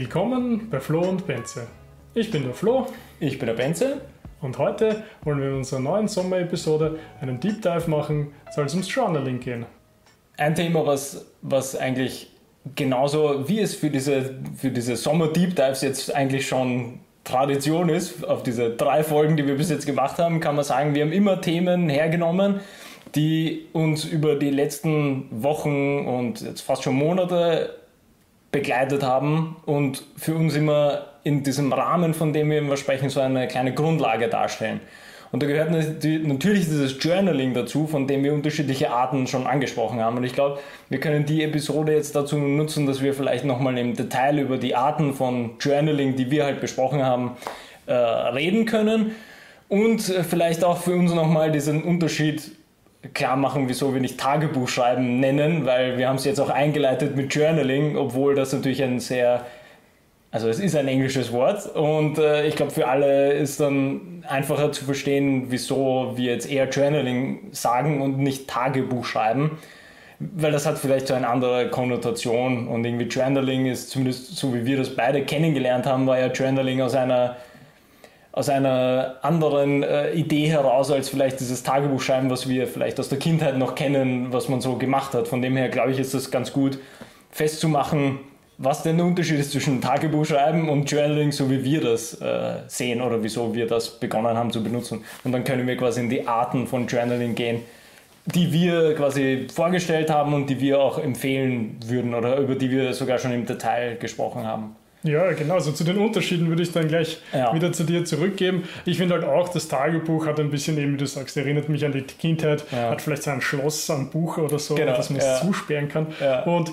Willkommen bei Flo und Benze. Ich bin der Flo. Ich bin der Benze. Und heute wollen wir in unserer neuen Sommerepisode einen Deep Dive machen, soll es ums Journaling gehen. Ein Thema, was, was eigentlich genauso wie es für diese, für diese Sommer-Deep Dives jetzt eigentlich schon Tradition ist, auf diese drei Folgen, die wir bis jetzt gemacht haben, kann man sagen, wir haben immer Themen hergenommen, die uns über die letzten Wochen und jetzt fast schon Monate begleitet haben und für uns immer in diesem Rahmen, von dem wir immer sprechen, so eine kleine Grundlage darstellen. Und da gehört natürlich dieses Journaling dazu, von dem wir unterschiedliche Arten schon angesprochen haben. Und ich glaube, wir können die Episode jetzt dazu nutzen, dass wir vielleicht nochmal im Detail über die Arten von Journaling, die wir halt besprochen haben, äh, reden können. Und vielleicht auch für uns nochmal diesen Unterschied klar machen, wieso wir nicht Tagebuch schreiben nennen, weil wir haben es jetzt auch eingeleitet mit Journaling, obwohl das natürlich ein sehr, also es ist ein englisches Wort und äh, ich glaube für alle ist dann einfacher zu verstehen, wieso wir jetzt eher Journaling sagen und nicht Tagebuch schreiben, weil das hat vielleicht so eine andere Konnotation und irgendwie Journaling ist zumindest so wie wir das beide kennengelernt haben, war ja Journaling aus einer aus einer anderen äh, Idee heraus als vielleicht dieses Tagebuchschreiben, was wir vielleicht aus der Kindheit noch kennen, was man so gemacht hat. Von dem her glaube ich, ist das ganz gut festzumachen, was denn der Unterschied ist zwischen Tagebuchschreiben und Journaling, so wie wir das äh, sehen oder wieso wir das begonnen haben zu benutzen. Und dann können wir quasi in die Arten von Journaling gehen, die wir quasi vorgestellt haben und die wir auch empfehlen würden oder über die wir sogar schon im Detail gesprochen haben. Ja, genau. Also zu den Unterschieden würde ich dann gleich ja. wieder zu dir zurückgeben. Ich finde halt auch, das Tagebuch hat ein bisschen, eben wie du sagst, erinnert mich an die Kindheit, ja. hat vielleicht so ein Schloss, ein Buch oder so, genau. dass man es ja. zusperren kann. Und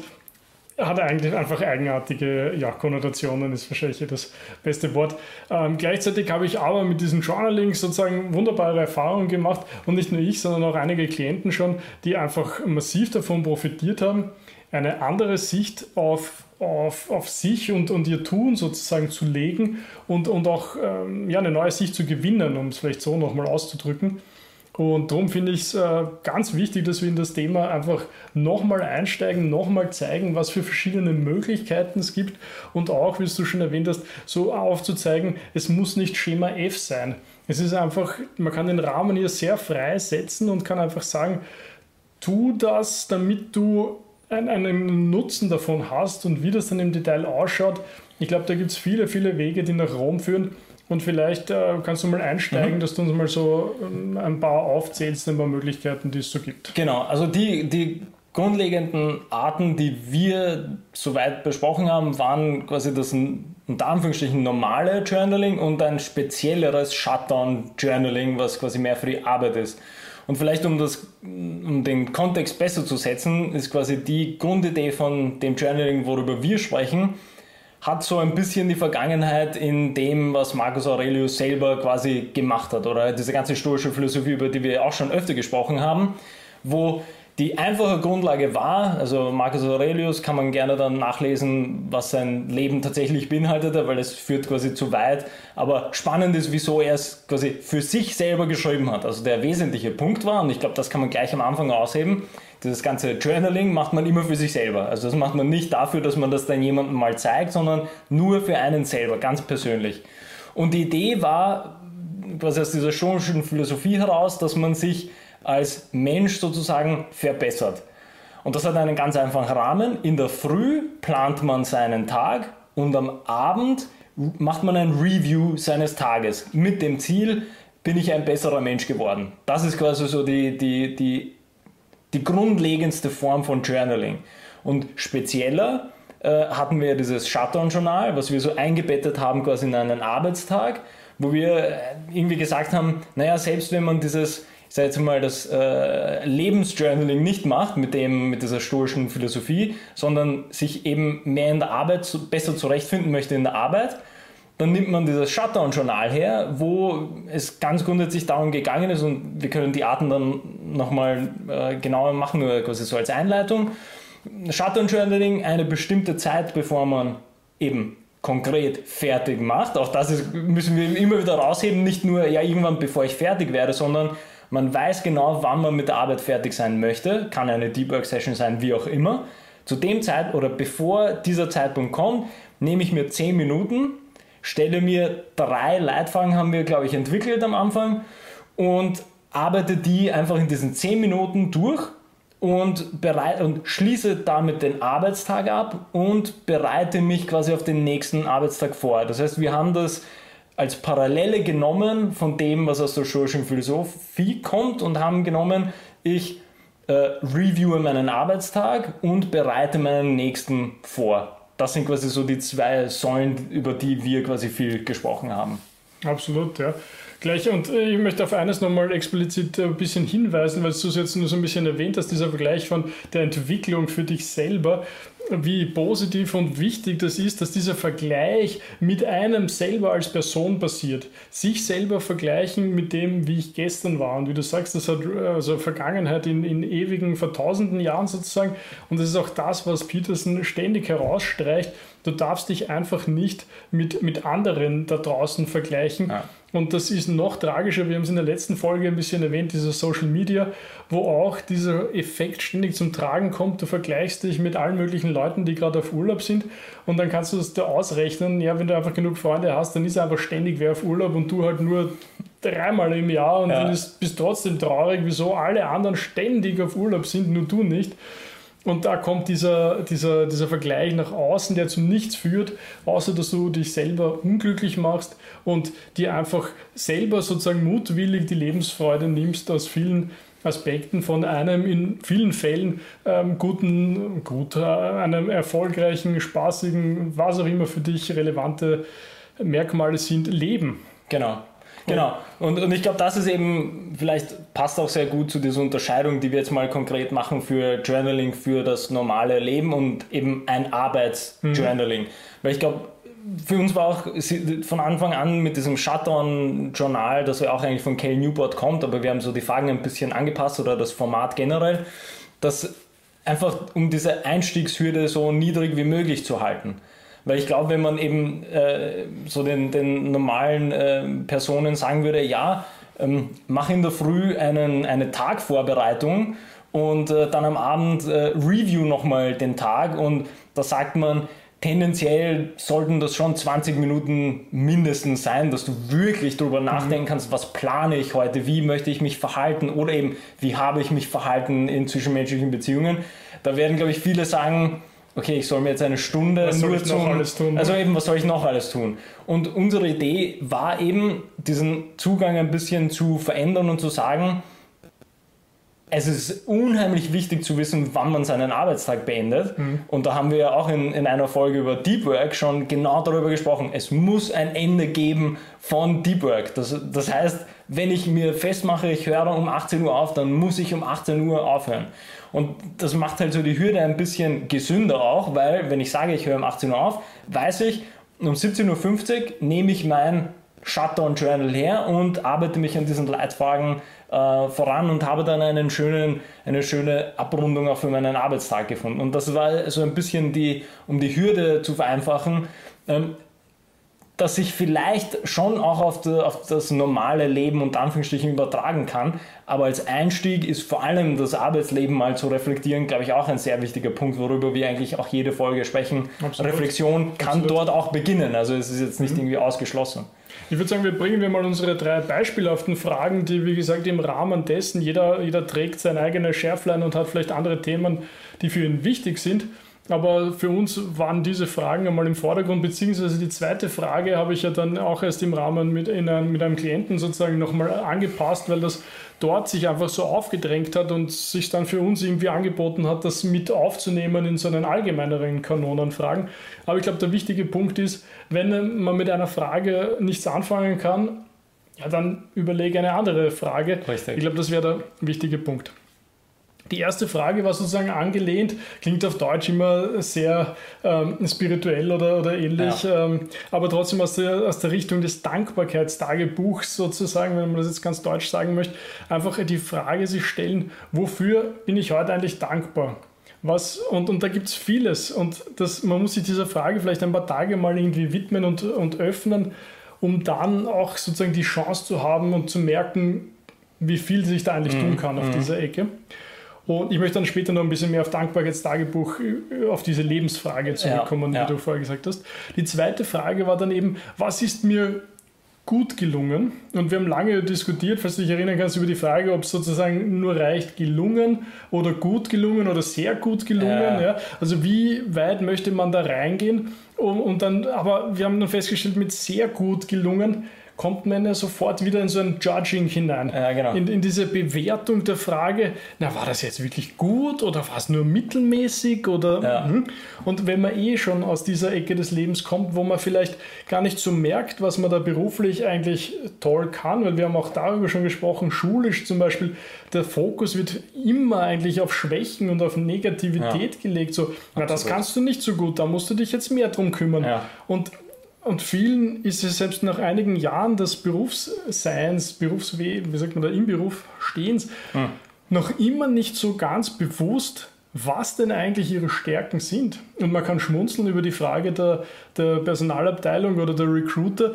hat eigentlich einfach eigenartige ja, Konnotationen, ist wahrscheinlich das beste Wort. Ähm, gleichzeitig habe ich aber mit diesem Journaling sozusagen wunderbare Erfahrungen gemacht und nicht nur ich, sondern auch einige Klienten schon, die einfach massiv davon profitiert haben, eine andere Sicht auf auf, auf sich und, und ihr Tun sozusagen zu legen und, und auch ähm, ja, eine neue Sicht zu gewinnen, um es vielleicht so nochmal auszudrücken. Und darum finde ich es äh, ganz wichtig, dass wir in das Thema einfach nochmal einsteigen, nochmal zeigen, was für verschiedene Möglichkeiten es gibt und auch, wie du schon erwähnt hast, so aufzuzeigen, es muss nicht Schema F sein. Es ist einfach, man kann den Rahmen hier sehr frei setzen und kann einfach sagen, tu das, damit du einen Nutzen davon hast und wie das dann im Detail ausschaut. Ich glaube, da gibt es viele, viele Wege, die nach Rom führen. Und vielleicht äh, kannst du mal einsteigen, mhm. dass du uns mal so ähm, ein paar aufzählst, ein paar Möglichkeiten, die es so gibt. Genau, also die, die grundlegenden Arten, die wir soweit besprochen haben, waren quasi das unter Anführungsstrichen normale Journaling und ein spezielleres Shutdown-Journaling, was quasi mehr für die Arbeit ist. Und vielleicht um, das, um den Kontext besser zu setzen, ist quasi die Grundidee von dem Journaling, worüber wir sprechen, hat so ein bisschen die Vergangenheit in dem, was Marcus Aurelius selber quasi gemacht hat oder? Diese ganze stoische Philosophie, über die wir auch schon öfter gesprochen haben, wo die einfache Grundlage war, also Marcus Aurelius kann man gerne dann nachlesen, was sein Leben tatsächlich beinhaltete, weil es führt quasi zu weit. Aber spannend ist, wieso er es quasi für sich selber geschrieben hat. Also der wesentliche Punkt war, und ich glaube, das kann man gleich am Anfang ausheben, dieses ganze Journaling macht man immer für sich selber. Also das macht man nicht dafür, dass man das dann jemandem mal zeigt, sondern nur für einen selber, ganz persönlich. Und die Idee war quasi aus dieser stoischen Philosophie heraus, dass man sich als Mensch sozusagen verbessert. Und das hat einen ganz einfachen Rahmen. In der Früh plant man seinen Tag und am Abend macht man ein Review seines Tages mit dem Ziel, bin ich ein besserer Mensch geworden. Das ist quasi so die, die, die, die grundlegendste Form von Journaling. Und spezieller äh, hatten wir dieses Shutdown-Journal, was wir so eingebettet haben quasi in einen Arbeitstag, wo wir äh, irgendwie gesagt haben, naja, selbst wenn man dieses sage jetzt mal, das äh, Lebensjournaling nicht macht mit, dem, mit dieser stoischen Philosophie, sondern sich eben mehr in der Arbeit zu, besser zurechtfinden möchte in der Arbeit, dann nimmt man dieses Shutdown-Journal her, wo es ganz grundsätzlich darum gegangen ist, und wir können die Arten dann nochmal äh, genauer machen, nur quasi so als Einleitung. Shutdown-Journaling, eine bestimmte Zeit, bevor man eben konkret fertig macht. Auch das ist, müssen wir immer wieder rausheben, nicht nur ja irgendwann bevor ich fertig werde, sondern man weiß genau, wann man mit der Arbeit fertig sein möchte. Kann eine Deep Work Session sein, wie auch immer. zu dem Zeit oder bevor dieser Zeitpunkt kommt, nehme ich mir 10 Minuten, stelle mir drei Leitfragen, haben wir, glaube ich, entwickelt am Anfang und arbeite die einfach in diesen 10 Minuten durch und, bereit, und schließe damit den Arbeitstag ab und bereite mich quasi auf den nächsten Arbeitstag vor. Das heißt, wir haben das als Parallele genommen von dem, was aus der stoischen Philosophie kommt und haben genommen, ich äh, reviewe meinen Arbeitstag und bereite meinen nächsten vor. Das sind quasi so die zwei Säulen, über die wir quasi viel gesprochen haben. Absolut, ja. Gleich, und äh, ich möchte auf eines nochmal explizit ein bisschen hinweisen, weil du es jetzt nur so ein bisschen erwähnt hast, dieser Vergleich von der Entwicklung für dich selber wie positiv und wichtig das ist, dass dieser Vergleich mit einem selber als Person passiert. Sich selber vergleichen mit dem, wie ich gestern war. Und wie du sagst, das hat also Vergangenheit in, in ewigen, vor tausenden Jahren sozusagen. Und das ist auch das, was Peterson ständig herausstreicht. Du darfst dich einfach nicht mit, mit anderen da draußen vergleichen. Ja. Und das ist noch tragischer, wir haben es in der letzten Folge ein bisschen erwähnt, dieser Social Media, wo auch dieser Effekt ständig zum Tragen kommt. Du vergleichst dich mit allen möglichen Leuten, die gerade auf Urlaub sind und dann kannst du das da ausrechnen. Ja, wenn du einfach genug Freunde hast, dann ist einfach ständig wer auf Urlaub und du halt nur dreimal im Jahr und ja. dann ist, bist trotzdem traurig, wieso alle anderen ständig auf Urlaub sind, nur du nicht. Und da kommt dieser, dieser, dieser Vergleich nach außen, der zu nichts führt, außer dass du dich selber unglücklich machst und dir einfach selber sozusagen mutwillig die Lebensfreude nimmst aus vielen Aspekten von einem in vielen Fällen ähm, guten, gut, äh, einem erfolgreichen, spaßigen, was auch immer für dich relevante Merkmale sind, Leben. Genau. Genau. Und, und ich glaube, das ist eben, vielleicht passt auch sehr gut zu dieser Unterscheidung, die wir jetzt mal konkret machen für Journaling für das normale Leben und eben ein Arbeitsjournaling. Mhm. Weil ich glaube, für uns war auch von Anfang an mit diesem Shutdown-Journal, das ja auch eigentlich von Cal Newport kommt, aber wir haben so die Fragen ein bisschen angepasst oder das Format generell, dass einfach um diese Einstiegshürde so niedrig wie möglich zu halten. Weil ich glaube, wenn man eben äh, so den, den normalen äh, Personen sagen würde, ja, ähm, mach in der Früh einen, eine Tagvorbereitung und äh, dann am Abend äh, review nochmal den Tag und da sagt man, tendenziell sollten das schon 20 Minuten mindestens sein, dass du wirklich darüber mhm. nachdenken kannst, was plane ich heute, wie möchte ich mich verhalten oder eben, wie habe ich mich verhalten in zwischenmenschlichen Beziehungen. Da werden, glaube ich, viele sagen, okay, ich soll mir jetzt eine Stunde was nur zum, tun? Also eben, was soll ich noch alles tun? Und unsere Idee war eben, diesen Zugang ein bisschen zu verändern und zu sagen, es ist unheimlich wichtig zu wissen, wann man seinen Arbeitstag beendet. Mhm. Und da haben wir ja auch in, in einer Folge über Deep Work schon genau darüber gesprochen. Es muss ein Ende geben von Deep Work. Das, das heißt, wenn ich mir festmache, ich höre um 18 Uhr auf, dann muss ich um 18 Uhr aufhören. Und das macht halt so die Hürde ein bisschen gesünder auch, weil wenn ich sage, ich höre um 18 Uhr auf, weiß ich, um 17.50 Uhr nehme ich mein Shutdown Journal her und arbeite mich an diesen Leitfragen äh, voran und habe dann einen schönen, eine schöne Abrundung auch für meinen Arbeitstag gefunden. Und das war so ein bisschen die, um die Hürde zu vereinfachen. Ähm, dass sich vielleicht schon auch auf, die, auf, das normale Leben und Anführungsstrichen übertragen kann. Aber als Einstieg ist vor allem das Arbeitsleben mal zu reflektieren, glaube ich, auch ein sehr wichtiger Punkt, worüber wir eigentlich auch jede Folge sprechen. Absolut. Reflexion kann Absolut. dort auch beginnen. Also es ist jetzt nicht mhm. irgendwie ausgeschlossen. Ich würde sagen, wir bringen wir mal unsere drei beispielhaften Fragen, die, wie gesagt, im Rahmen dessen, jeder, jeder trägt sein eigenes Schärflein und hat vielleicht andere Themen, die für ihn wichtig sind. Aber für uns waren diese Fragen einmal im Vordergrund, beziehungsweise die zweite Frage habe ich ja dann auch erst im Rahmen mit, einem, mit einem Klienten sozusagen nochmal angepasst, weil das dort sich einfach so aufgedrängt hat und sich dann für uns irgendwie angeboten hat, das mit aufzunehmen in so einen allgemeineren Kanon an Fragen. Aber ich glaube, der wichtige Punkt ist, wenn man mit einer Frage nichts anfangen kann, ja, dann überlege eine andere Frage. Richtig. Ich glaube, das wäre der wichtige Punkt. Die erste Frage war sozusagen angelehnt, klingt auf Deutsch immer sehr ähm, spirituell oder, oder ähnlich, ja. ähm, aber trotzdem aus der, aus der Richtung des Dankbarkeitstagebuchs sozusagen, wenn man das jetzt ganz deutsch sagen möchte, einfach die Frage sich stellen, wofür bin ich heute eigentlich dankbar? Was, und, und da gibt es vieles und das, man muss sich dieser Frage vielleicht ein paar Tage mal irgendwie widmen und, und öffnen, um dann auch sozusagen die Chance zu haben und zu merken, wie viel sich da eigentlich mhm. tun kann auf mhm. dieser Ecke. Und ich möchte dann später noch ein bisschen mehr auf Dankbarkeitstagebuch, äh, auf diese Lebensfrage zurückkommen, ja, ja. wie du vorher gesagt hast. Die zweite Frage war dann eben, was ist mir gut gelungen. Und wir haben lange diskutiert, falls du dich erinnern kannst, über die Frage, ob es sozusagen nur reicht gelungen oder gut gelungen oder sehr gut gelungen. Ja. ja. Also wie weit möchte man da reingehen? Und, und dann, aber wir haben dann festgestellt, mit sehr gut gelungen kommt man ja sofort wieder in so ein Judging hinein. Ja, genau. in, in diese Bewertung der Frage, na, war das jetzt wirklich gut oder war es nur mittelmäßig? Oder, ja. hm? Und wenn man eh schon aus dieser Ecke des Lebens kommt, wo man vielleicht gar nicht so merkt, was man da beruflich eigentlich toll kann, weil wir haben auch darüber schon gesprochen, schulisch zum Beispiel, der Fokus wird immer eigentlich auf Schwächen und auf Negativität ja. gelegt. So, na, das kannst du nicht so gut, da musst du dich jetzt mehr drum kümmern. Ja. Und und vielen ist es selbst nach einigen Jahren des Berufsseins, Berufsweh, wie sagt man da, im Beruf Stehens, hm. noch immer nicht so ganz bewusst, was denn eigentlich ihre Stärken sind. Und man kann schmunzeln über die Frage der, der Personalabteilung oder der Recruiter,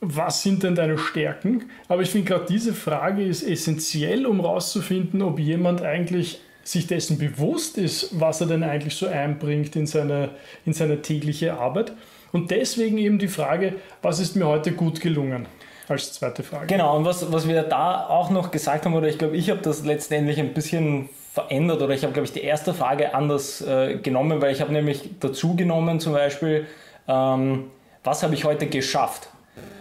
was sind denn deine Stärken? Aber ich finde gerade diese Frage ist essentiell, um herauszufinden, ob jemand eigentlich sich dessen bewusst ist, was er denn eigentlich so einbringt in seine, in seine tägliche Arbeit. Und deswegen eben die Frage, was ist mir heute gut gelungen? Als zweite Frage. Genau, und was, was wir da auch noch gesagt haben, oder ich glaube, ich habe das letztendlich ein bisschen verändert, oder ich habe, glaube ich, die erste Frage anders äh, genommen, weil ich habe nämlich dazu genommen zum Beispiel, ähm, was habe ich heute geschafft?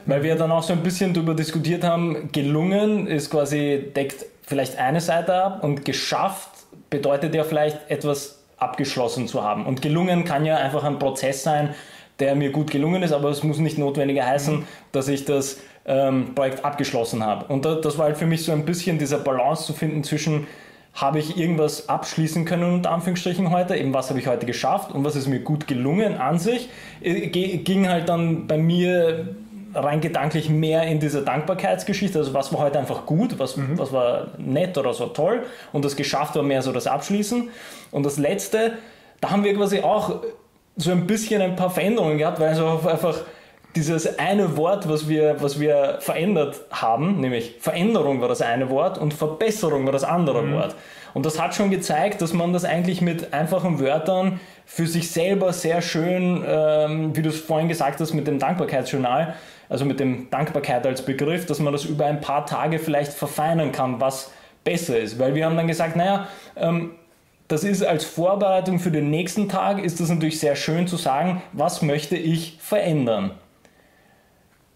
Weil wir dann auch so ein bisschen darüber diskutiert haben, gelungen ist quasi, deckt vielleicht eine Seite ab und geschafft bedeutet ja vielleicht etwas abgeschlossen zu haben. Und gelungen kann ja einfach ein Prozess sein, der mir gut gelungen ist, aber es muss nicht notwendig heißen, mhm. dass ich das ähm, Projekt abgeschlossen habe. Und da, das war halt für mich so ein bisschen dieser Balance zu finden zwischen, habe ich irgendwas abschließen können, unter Anführungsstrichen heute, eben was habe ich heute geschafft und was ist mir gut gelungen an sich, äh, ging halt dann bei mir rein gedanklich mehr in diese Dankbarkeitsgeschichte, also was war heute einfach gut, was, mhm. was war nett oder so toll und das geschafft war mehr so das Abschließen. Und das letzte, da haben wir quasi auch so ein bisschen ein paar Veränderungen gehabt, weil also einfach dieses eine Wort, was wir, was wir verändert haben, nämlich Veränderung war das eine Wort und Verbesserung war das andere mhm. Wort. Und das hat schon gezeigt, dass man das eigentlich mit einfachen Wörtern für sich selber sehr schön, ähm, wie du es vorhin gesagt hast, mit dem Dankbarkeitsjournal, also mit dem Dankbarkeit als Begriff, dass man das über ein paar Tage vielleicht verfeinern kann, was besser ist. Weil wir haben dann gesagt, naja, ähm, das ist als Vorbereitung für den nächsten Tag, ist das natürlich sehr schön zu sagen, was möchte ich verändern.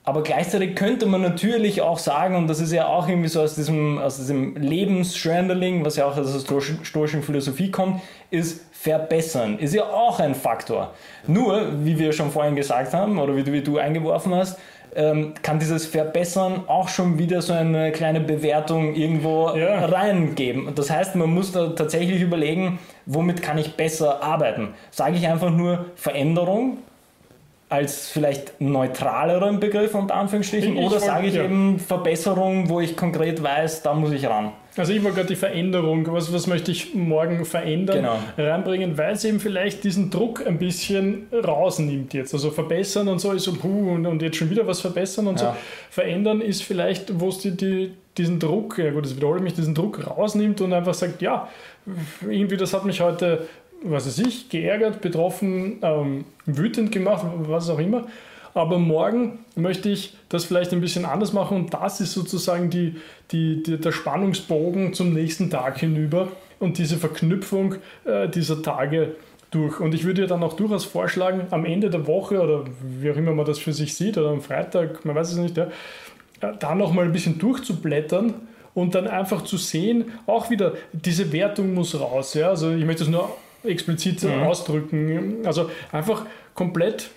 Aber gleichzeitig könnte man natürlich auch sagen, und das ist ja auch irgendwie so aus diesem, aus diesem Lebensjournaling, was ja auch aus der stoischen Philosophie kommt, ist verbessern. Ist ja auch ein Faktor. Nur, wie wir schon vorhin gesagt haben, oder wie du, wie du eingeworfen hast, ähm, kann dieses Verbessern auch schon wieder so eine kleine Bewertung irgendwo ja. reingeben. Das heißt, man muss da tatsächlich überlegen, womit kann ich besser arbeiten. Sage ich einfach nur Veränderung als vielleicht neutraleren Begriff unter Anführungsstrichen ich oder sage ich ja. eben Verbesserung, wo ich konkret weiß, da muss ich ran. Also ich wollte gerade die Veränderung, was, was möchte ich morgen verändern, genau. reinbringen, weil es eben vielleicht diesen Druck ein bisschen rausnimmt jetzt. Also verbessern und so ist so, puh, und, und jetzt schon wieder was verbessern und ja. so. Verändern ist vielleicht, wo es die, die, diesen Druck, ja gut, das wiederhole mich, diesen Druck rausnimmt und einfach sagt, ja, irgendwie das hat mich heute, was weiß ich, geärgert, betroffen, ähm, wütend gemacht, was auch immer. Aber morgen möchte ich das vielleicht ein bisschen anders machen und das ist sozusagen die, die, die der Spannungsbogen zum nächsten Tag hinüber und diese Verknüpfung äh, dieser Tage durch. Und ich würde ja dann auch durchaus vorschlagen, am Ende der Woche oder wie auch immer man das für sich sieht oder am Freitag, man weiß es nicht, ja, äh, da nochmal ein bisschen durchzublättern und dann einfach zu sehen, auch wieder, diese Wertung muss raus. Ja? Also ich möchte es nur explizit mhm. ausdrücken. Also einfach komplett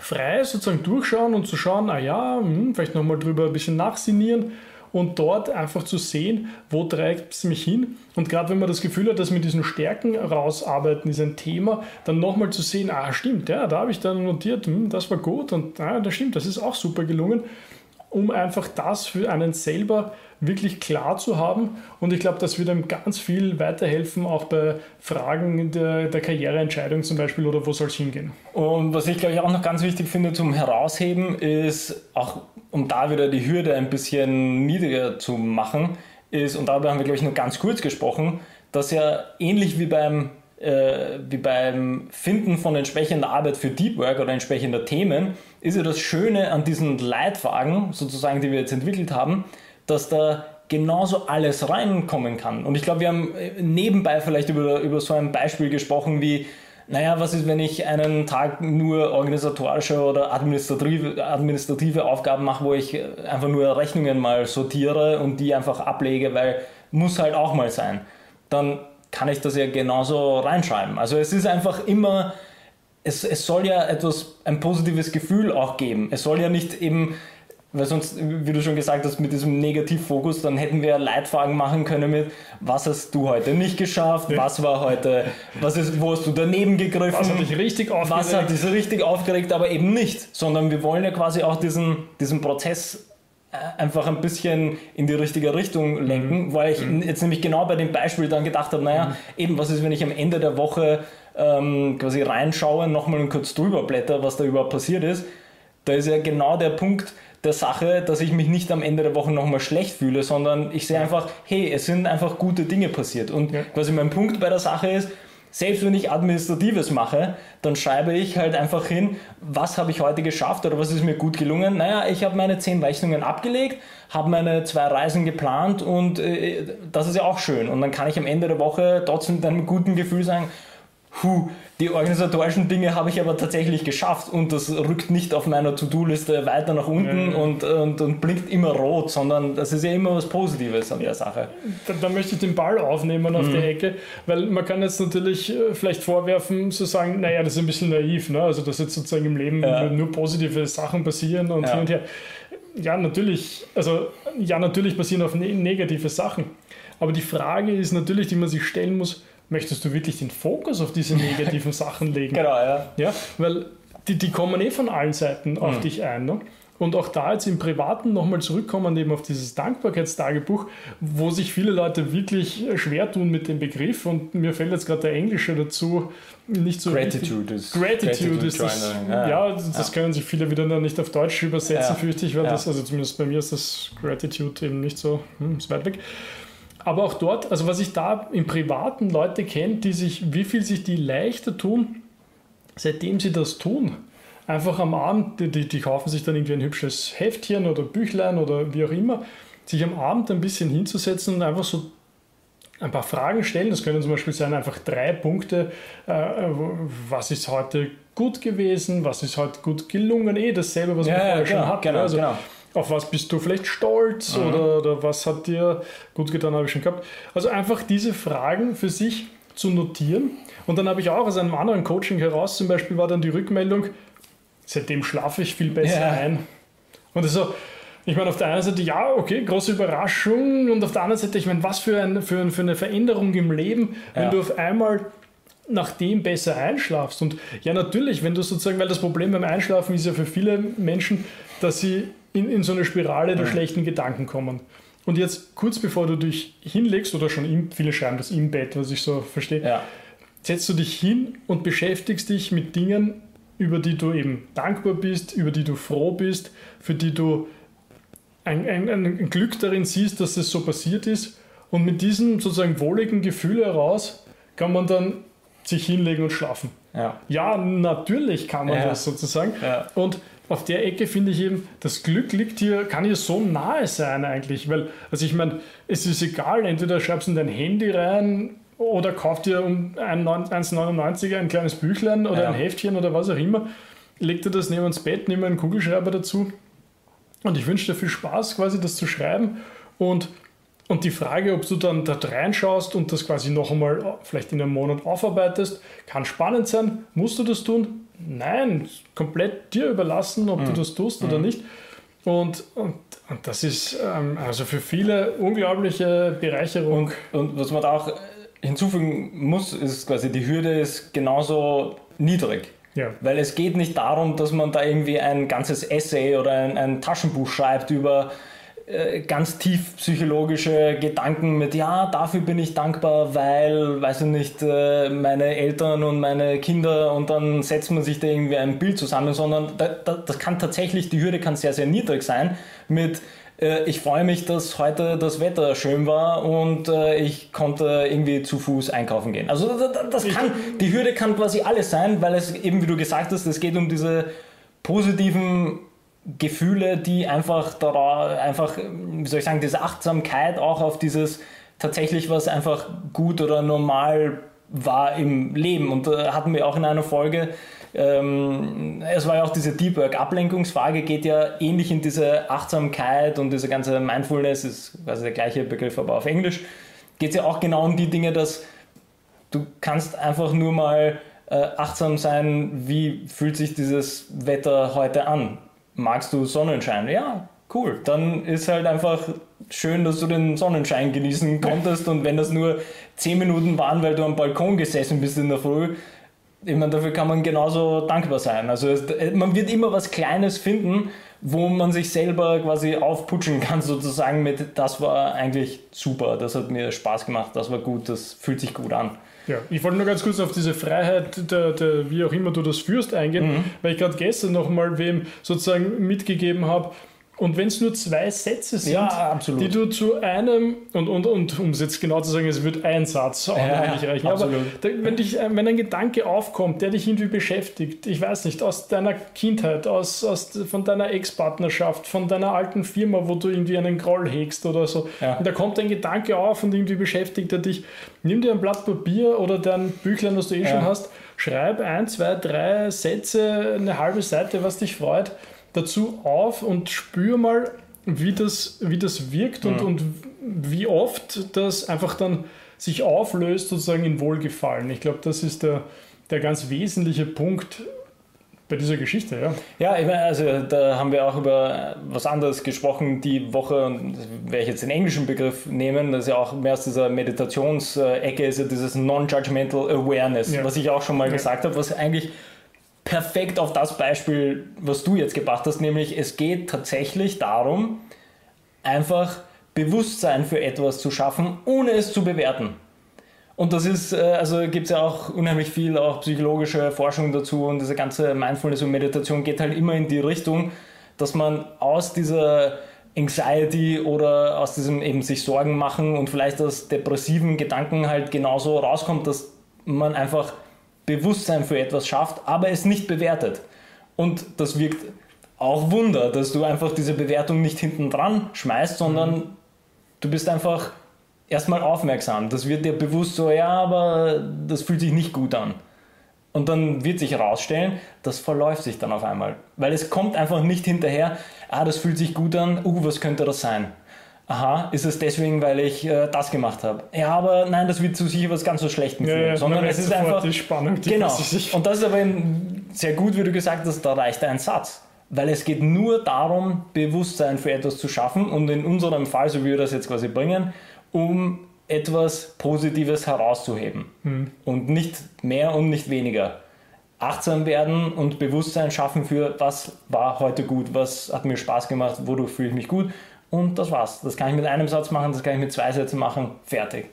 frei sozusagen durchschauen und zu schauen, ah ja, hm, vielleicht nochmal drüber ein bisschen nachsinieren und dort einfach zu sehen, wo trägt es mich hin. Und gerade wenn man das Gefühl hat, dass mit diesen Stärken rausarbeiten ist ein Thema, dann nochmal zu sehen, ah stimmt, ja, da habe ich dann notiert, hm, das war gut und ah, das stimmt, das ist auch super gelungen, um einfach das für einen selber wirklich klar zu haben. Und ich glaube, das wird einem ganz viel weiterhelfen, auch bei Fragen der, der Karriereentscheidung zum Beispiel oder wo soll es hingehen. Und was ich glaube ich auch noch ganz wichtig finde zum Herausheben, ist auch, um da wieder die Hürde ein bisschen niedriger zu machen, ist, und darüber haben wir glaube ich nur ganz kurz gesprochen, dass ja ähnlich wie beim, äh, wie beim Finden von entsprechender Arbeit für Deep Work oder entsprechender Themen, ist ja das Schöne an diesen Leitwagen, sozusagen, die wir jetzt entwickelt haben, dass da genauso alles reinkommen kann. Und ich glaube, wir haben äh, nebenbei vielleicht über, über so ein Beispiel gesprochen wie, naja, was ist, wenn ich einen Tag nur organisatorische oder administrative, administrative Aufgaben mache, wo ich einfach nur Rechnungen mal sortiere und die einfach ablege, weil muss halt auch mal sein. Dann kann ich das ja genauso reinschreiben. Also es ist einfach immer, es, es soll ja etwas, ein positives Gefühl auch geben. Es soll ja nicht eben weil sonst, wie du schon gesagt hast, mit diesem Negativfokus, dann hätten wir Leitfragen machen können mit, was hast du heute nicht geschafft, was war heute, was ist, wo hast du daneben gegriffen, was hat dich richtig aufgeregt, was hat dich richtig aufgeregt, aber eben nicht, sondern wir wollen ja quasi auch diesen, diesen Prozess einfach ein bisschen in die richtige Richtung lenken, mhm. weil ich mhm. jetzt nämlich genau bei dem Beispiel dann gedacht habe, naja, mhm. eben, was ist, wenn ich am Ende der Woche ähm, quasi reinschaue, nochmal kurz drüber blätter, was da überhaupt passiert ist, da ist ja genau der Punkt, der Sache, dass ich mich nicht am Ende der Woche nochmal schlecht fühle, sondern ich sehe einfach, hey, es sind einfach gute Dinge passiert. Und ja. quasi mein Punkt bei der Sache ist, selbst wenn ich Administratives mache, dann schreibe ich halt einfach hin, was habe ich heute geschafft oder was ist mir gut gelungen. Naja, ich habe meine zehn Rechnungen abgelegt, habe meine zwei Reisen geplant und äh, das ist ja auch schön. Und dann kann ich am Ende der Woche trotzdem mit einem guten Gefühl sagen, Puh, die organisatorischen Dinge habe ich aber tatsächlich geschafft und das rückt nicht auf meiner To-Do-Liste weiter nach unten ja. und, und, und, blinkt immer rot, sondern das ist ja immer was Positives an der Sache. Da, da möchte ich den Ball aufnehmen auf mhm. die Ecke, weil man kann jetzt natürlich äh, vielleicht vorwerfen, zu sagen, naja, das ist ein bisschen naiv, ne? also dass jetzt sozusagen im Leben ja. nur positive Sachen passieren und ja. hin und her. Ja, natürlich, also ja, natürlich passieren auch ne negative Sachen. Aber die Frage ist natürlich, die man sich stellen muss, möchtest du wirklich den Fokus auf diese negativen Sachen legen? Genau, ja. ja weil die, die kommen eh von allen Seiten auf mhm. dich ein. Ne? Und auch da jetzt im Privaten nochmal zurückkommen, eben auf dieses Dankbarkeitstagebuch, wo sich viele Leute wirklich schwer tun mit dem Begriff. Und mir fällt jetzt gerade der Englische dazu nicht so. Gratitude ist. Gratitude, Gratitude ist das. Ja, ja das ja. können sich viele wieder noch nicht auf Deutsch übersetzen, ja. fürchte ich, weil das, also zumindest bei mir ist das Gratitude eben nicht so, hm, ist weit weg aber auch dort, also was ich da im Privaten Leute kenne, die sich, wie viel sich die leichter tun, seitdem sie das tun. Einfach am Abend, die, die kaufen sich dann irgendwie ein hübsches Heftchen oder Büchlein oder wie auch immer, sich am Abend ein bisschen hinzusetzen und einfach so ein paar Fragen stellen. Das können zum Beispiel sein, einfach drei Punkte. Äh, was ist heute gut gewesen? Was ist heute gut gelungen? Eh dasselbe, was ja, wir vorher ja, schon hatten. Genau, also, genau auf was bist du vielleicht stolz mhm. oder, oder was hat dir gut getan, habe ich schon gehabt. Also einfach diese Fragen für sich zu notieren. Und dann habe ich auch aus einem anderen Coaching heraus, zum Beispiel war dann die Rückmeldung, seitdem schlafe ich viel besser ja. ein. Und das so, ich meine, auf der einen Seite, ja, okay, große Überraschung. Und auf der anderen Seite, ich meine, was für, ein, für, für eine Veränderung im Leben, wenn ja. du auf einmal nach dem besser einschlafst. Und ja, natürlich, wenn du sozusagen, weil das Problem beim Einschlafen ist ja für viele Menschen, dass sie in, in so eine Spirale der schlechten Gedanken kommen. Und jetzt kurz bevor du dich hinlegst, oder schon im, viele schreiben das im Bett, was ich so verstehe, ja. setzt du dich hin und beschäftigst dich mit Dingen, über die du eben dankbar bist, über die du froh bist, für die du ein, ein, ein Glück darin siehst, dass es so passiert ist. Und mit diesem sozusagen wohligen Gefühl heraus kann man dann sich hinlegen und schlafen. Ja, ja natürlich kann man ja. das sozusagen. Ja. Und auf der Ecke finde ich eben, das Glück liegt hier, kann hier so nahe sein eigentlich, weil, also ich meine, es ist egal, entweder schreibst du in dein Handy rein oder kauf dir um 1,99 ein kleines Büchlein oder ja. ein Heftchen oder was auch immer, leg dir das neben ins Bett, nimm einen Kugelschreiber dazu und ich wünsche dir viel Spaß quasi, das zu schreiben und und die Frage, ob du dann da reinschaust und das quasi noch einmal vielleicht in einem Monat aufarbeitest, kann spannend sein. Musst du das tun? Nein, komplett dir überlassen, ob mhm. du das tust mhm. oder nicht. Und, und, und das ist ähm, also für viele unglaubliche Bereicherung. Und, und was man da auch hinzufügen muss, ist quasi die Hürde ist genauso niedrig. Ja. Weil es geht nicht darum, dass man da irgendwie ein ganzes Essay oder ein, ein Taschenbuch schreibt über äh, ganz tief psychologische Gedanken mit, ja, dafür bin ich dankbar, weil, weiß ich nicht, äh, meine Eltern und meine Kinder und dann setzt man sich da irgendwie ein Bild zusammen, sondern das kann tatsächlich, die Hürde kann sehr, sehr niedrig sein mit, äh, ich freue mich, dass heute das Wetter schön war und äh, ich konnte irgendwie zu Fuß einkaufen gehen. Also das kann, die Hürde kann quasi alles sein, weil es eben, wie du gesagt hast, es geht um diese positiven Gefühle, die einfach da einfach, wie soll ich sagen, diese Achtsamkeit auch auf dieses tatsächlich was einfach gut oder normal war im Leben. Und da hatten wir auch in einer Folge ähm, es war ja auch diese Deep Work Ablenkungsfrage, geht ja ähnlich in diese Achtsamkeit und diese ganze Mindfulness, ist quasi der gleiche Begriff, aber auf Englisch, geht es ja auch genau um die Dinge, dass du kannst einfach nur mal äh, achtsam sein, wie fühlt sich dieses Wetter heute an? Magst du Sonnenschein? Ja, cool. Dann ist halt einfach schön, dass du den Sonnenschein genießen konntest und wenn das nur 10 Minuten waren, weil du am Balkon gesessen bist in der Früh, ich meine, dafür kann man genauso dankbar sein. Also es, man wird immer was Kleines finden, wo man sich selber quasi aufputschen kann, sozusagen mit, das war eigentlich super, das hat mir Spaß gemacht, das war gut, das fühlt sich gut an. Ja, ich wollte nur ganz kurz auf diese Freiheit, der, der, wie auch immer du das führst, eingehen, mhm. weil ich gerade gestern nochmal wem sozusagen mitgegeben habe, und wenn es nur zwei Sätze sind, ja, die du zu einem, und, und, und um es jetzt genau zu sagen, es wird ein Satz auch ja, eigentlich reichen, absolut. aber da, wenn, dich, wenn ein Gedanke aufkommt, der dich irgendwie beschäftigt, ich weiß nicht, aus deiner Kindheit, aus, aus, von deiner Ex-Partnerschaft, von deiner alten Firma, wo du irgendwie einen Groll hegst oder so, ja. und da kommt ein Gedanke auf und irgendwie beschäftigt er dich, nimm dir ein Blatt Papier oder dein Büchlein, was du eh schon hast, schreib ein, zwei, drei Sätze, eine halbe Seite, was dich freut dazu auf und spür mal, wie das, wie das wirkt und, und wie oft das einfach dann sich auflöst, sozusagen in Wohlgefallen. Ich glaube, das ist der, der ganz wesentliche Punkt bei dieser Geschichte, ja. Ja, ich meine, also da haben wir auch über was anderes gesprochen die Woche, und werde ich jetzt den englischen Begriff nehmen, das ist ja auch mehr aus dieser Meditationsecke, ist ja dieses Non-Judgmental Awareness, ja. was ich auch schon mal ja. gesagt habe, was eigentlich perfekt auf das Beispiel, was du jetzt gebracht hast, nämlich es geht tatsächlich darum, einfach Bewusstsein für etwas zu schaffen, ohne es zu bewerten. Und das ist, äh, also gibt es ja auch unheimlich viel auch psychologische Forschung dazu und diese ganze Mindfulness und Meditation geht halt immer in die Richtung, dass man aus dieser Anxiety oder aus diesem eben sich Sorgen machen und vielleicht aus depressiven Gedanken halt genauso rauskommt, dass man einfach Bewusstsein für etwas schafft, aber es nicht bewertet. Und das wirkt auch Wunder, dass du einfach diese Bewertung nicht hinten dran schmeißt, sondern mhm. du bist einfach erstmal aufmerksam. Das wird dir bewusst so, ja, aber das fühlt sich nicht gut an. Und dann wird sich herausstellen, das verläuft sich dann auf einmal. Weil es kommt einfach nicht hinterher, ah, das fühlt sich gut an, uh, was könnte das sein? Aha, ist es deswegen, weil ich äh, das gemacht habe. Ja, aber nein, das wird zu sicher was ganz so Schlechtem führen. Ja, sondern es ist einfach. Die Spannung, die genau. Und das ist aber sehr gut, wie du gesagt hast, da reicht ein Satz. Weil es geht nur darum, Bewusstsein für etwas zu schaffen und in unserem Fall, so wie wir das jetzt quasi bringen, um etwas Positives herauszuheben. Hm. Und nicht mehr und nicht weniger. Achtsam werden und Bewusstsein schaffen für, was war heute gut, was hat mir Spaß gemacht, wodurch fühle ich mich gut und das war's. Das kann ich mit einem Satz machen, das kann ich mit zwei Sätzen machen, fertig.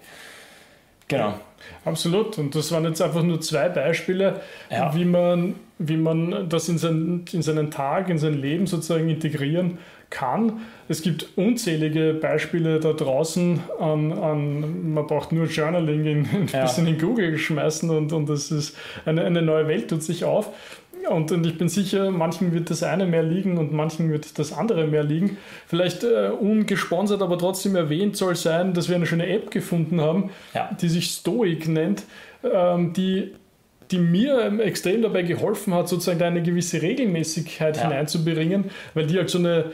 Genau. Absolut. Und das waren jetzt einfach nur zwei Beispiele, ja. wie, man, wie man das in, sein, in seinen Tag, in sein Leben sozusagen integrieren kann. Es gibt unzählige Beispiele da draußen an, an man braucht nur Journaling in, ein ja. bisschen in Google schmeißen und, und das ist eine, eine neue Welt tut sich auf. Und, und ich bin sicher, manchen wird das eine mehr liegen und manchen wird das andere mehr liegen. Vielleicht äh, ungesponsert, aber trotzdem erwähnt soll sein, dass wir eine schöne App gefunden haben, ja. die sich Stoic nennt, ähm, die die mir ähm, extrem dabei geholfen hat, sozusagen da eine gewisse Regelmäßigkeit ja. hineinzubringen, weil die halt so eine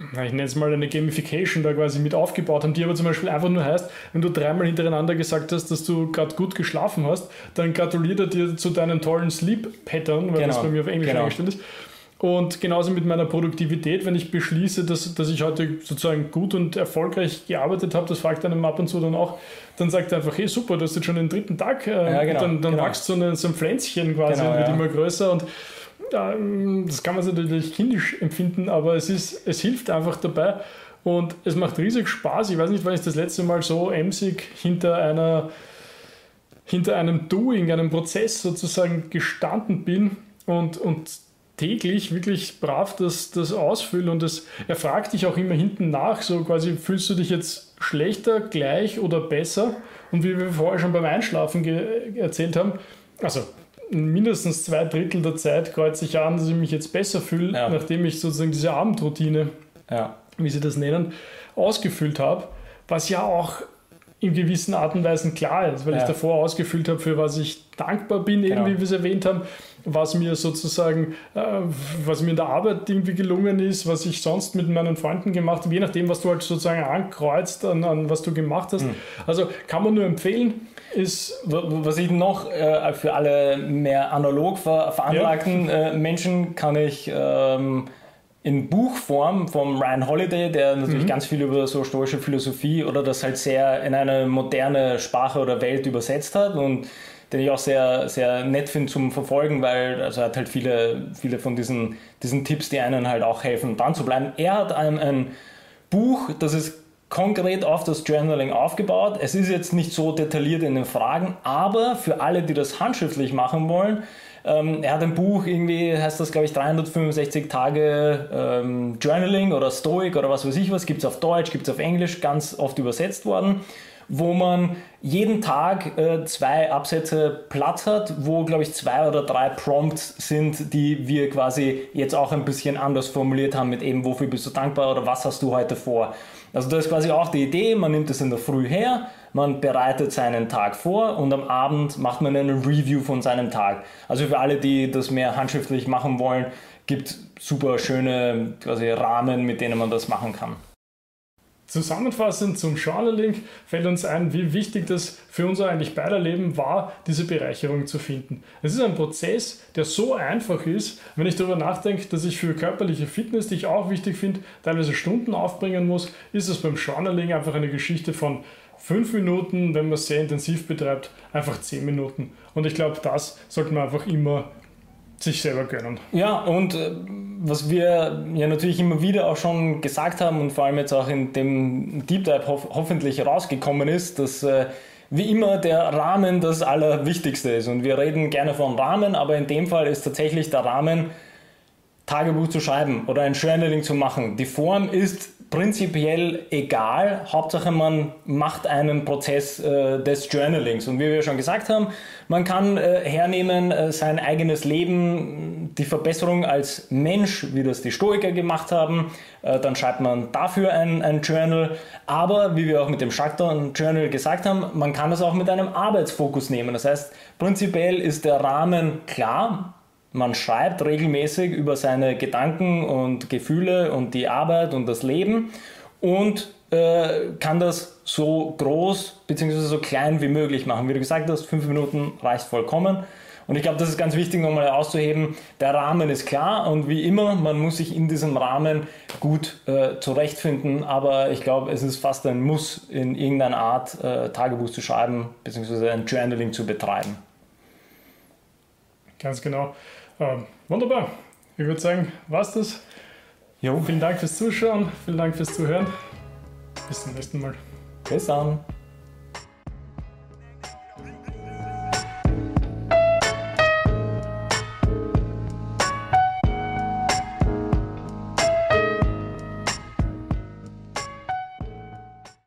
ich nenne es mal eine Gamification da quasi mit aufgebaut haben, die aber zum Beispiel einfach nur heißt, wenn du dreimal hintereinander gesagt hast, dass du gerade gut geschlafen hast, dann gratuliert er dir zu deinem tollen Sleep Pattern, weil genau. das bei mir auf Englisch genau. eingestellt ist. Und genauso mit meiner Produktivität, wenn ich beschließe, dass, dass ich heute sozusagen gut und erfolgreich gearbeitet habe, das fragt einem ab und zu dann auch, dann sagt er einfach, hey super, du hast jetzt schon den dritten Tag, äh, ja, genau, dann, dann genau. wächst so, eine, so ein Pflänzchen quasi genau, und wird ja. immer größer und das kann man natürlich kindisch empfinden, aber es, ist, es hilft einfach dabei und es macht riesig Spaß. Ich weiß nicht, wann ich das letzte Mal so emsig hinter einer hinter einem Doing, einem Prozess sozusagen gestanden bin und, und täglich wirklich brav das, das ausfüllen und das, er fragt dich auch immer hinten nach, so quasi, fühlst du dich jetzt schlechter, gleich oder besser? Und wie wir vorher schon beim Einschlafen erzählt haben, also mindestens zwei Drittel der Zeit kreuze ich an, dass ich mich jetzt besser fühle, ja. nachdem ich sozusagen diese Abendroutine, ja. wie sie das nennen, ausgefüllt habe, was ja auch in gewissen Art und Weisen klar ist, weil ja. ich davor ausgefüllt habe, für was ich dankbar bin, genau. wie wir es erwähnt haben, was mir sozusagen, äh, was mir in der Arbeit irgendwie gelungen ist, was ich sonst mit meinen Freunden gemacht habe, je nachdem, was du halt sozusagen ankreuzt, an, an was du gemacht hast. Mhm. Also kann man nur empfehlen. Ist was ich noch äh, für alle mehr analog ver veranlagten ja. äh, Menschen kann ich ähm, in Buchform vom Ryan Holiday, der natürlich mhm. ganz viel über so stoische Philosophie oder das halt sehr in eine moderne Sprache oder Welt übersetzt hat und den ich auch sehr, sehr nett finde zum Verfolgen, weil also er hat halt viele, viele von diesen, diesen Tipps, die einen halt auch helfen, dran zu bleiben. Er hat ein, ein Buch, das ist konkret auf das Journaling aufgebaut. Es ist jetzt nicht so detailliert in den Fragen, aber für alle, die das handschriftlich machen wollen, ähm, er hat ein Buch, irgendwie heißt das, glaube ich, 365 Tage ähm, Journaling oder Stoic oder was weiß ich was, gibt es auf Deutsch, gibt es auf Englisch, ganz oft übersetzt worden, wo man jeden Tag äh, zwei Absätze Platz hat, wo, glaube ich, zwei oder drei Prompts sind, die wir quasi jetzt auch ein bisschen anders formuliert haben mit eben, wofür bist du dankbar oder was hast du heute vor. Also das ist quasi auch die Idee, man nimmt es in der Früh her, man bereitet seinen Tag vor und am Abend macht man eine Review von seinem Tag. Also für alle, die das mehr handschriftlich machen wollen, gibt super schöne quasi Rahmen, mit denen man das machen kann. Zusammenfassend zum Journaling fällt uns ein, wie wichtig das für unser eigentlich beider Leben war, diese Bereicherung zu finden. Es ist ein Prozess, der so einfach ist, wenn ich darüber nachdenke, dass ich für körperliche Fitness, die ich auch wichtig finde, teilweise Stunden aufbringen muss, ist es beim Journaling einfach eine Geschichte von fünf Minuten, wenn man es sehr intensiv betreibt, einfach zehn Minuten. Und ich glaube, das sollte man einfach immer sich selber gönnen. Ja, und äh, was wir ja natürlich immer wieder auch schon gesagt haben und vor allem jetzt auch in dem Deep Dive ho hoffentlich rausgekommen ist, dass äh, wie immer der Rahmen das Allerwichtigste ist. Und wir reden gerne von Rahmen, aber in dem Fall ist tatsächlich der Rahmen, Tagebuch zu schreiben oder ein Journaling zu machen. Die Form ist prinzipiell egal. Hauptsache, man macht einen Prozess äh, des Journalings. Und wie wir schon gesagt haben, man kann äh, hernehmen äh, sein eigenes Leben, die Verbesserung als Mensch, wie das die Stoiker gemacht haben. Äh, dann schreibt man dafür ein, ein Journal. Aber wie wir auch mit dem Shutdown Journal gesagt haben, man kann das auch mit einem Arbeitsfokus nehmen. Das heißt, prinzipiell ist der Rahmen klar. Man schreibt regelmäßig über seine Gedanken und Gefühle und die Arbeit und das Leben und äh, kann das so groß bzw. so klein wie möglich machen. Wie du gesagt hast, fünf Minuten reicht vollkommen. Und ich glaube, das ist ganz wichtig nochmal auszuheben. Der Rahmen ist klar und wie immer, man muss sich in diesem Rahmen gut äh, zurechtfinden. Aber ich glaube, es ist fast ein Muss, in irgendeiner Art äh, Tagebuch zu schreiben bzw. ein Journaling zu betreiben. Ganz genau. Ähm, wunderbar. Ich würde sagen, war's das. Jo. Vielen Dank fürs Zuschauen, vielen Dank fürs Zuhören. Bis zum nächsten Mal. Bis dann.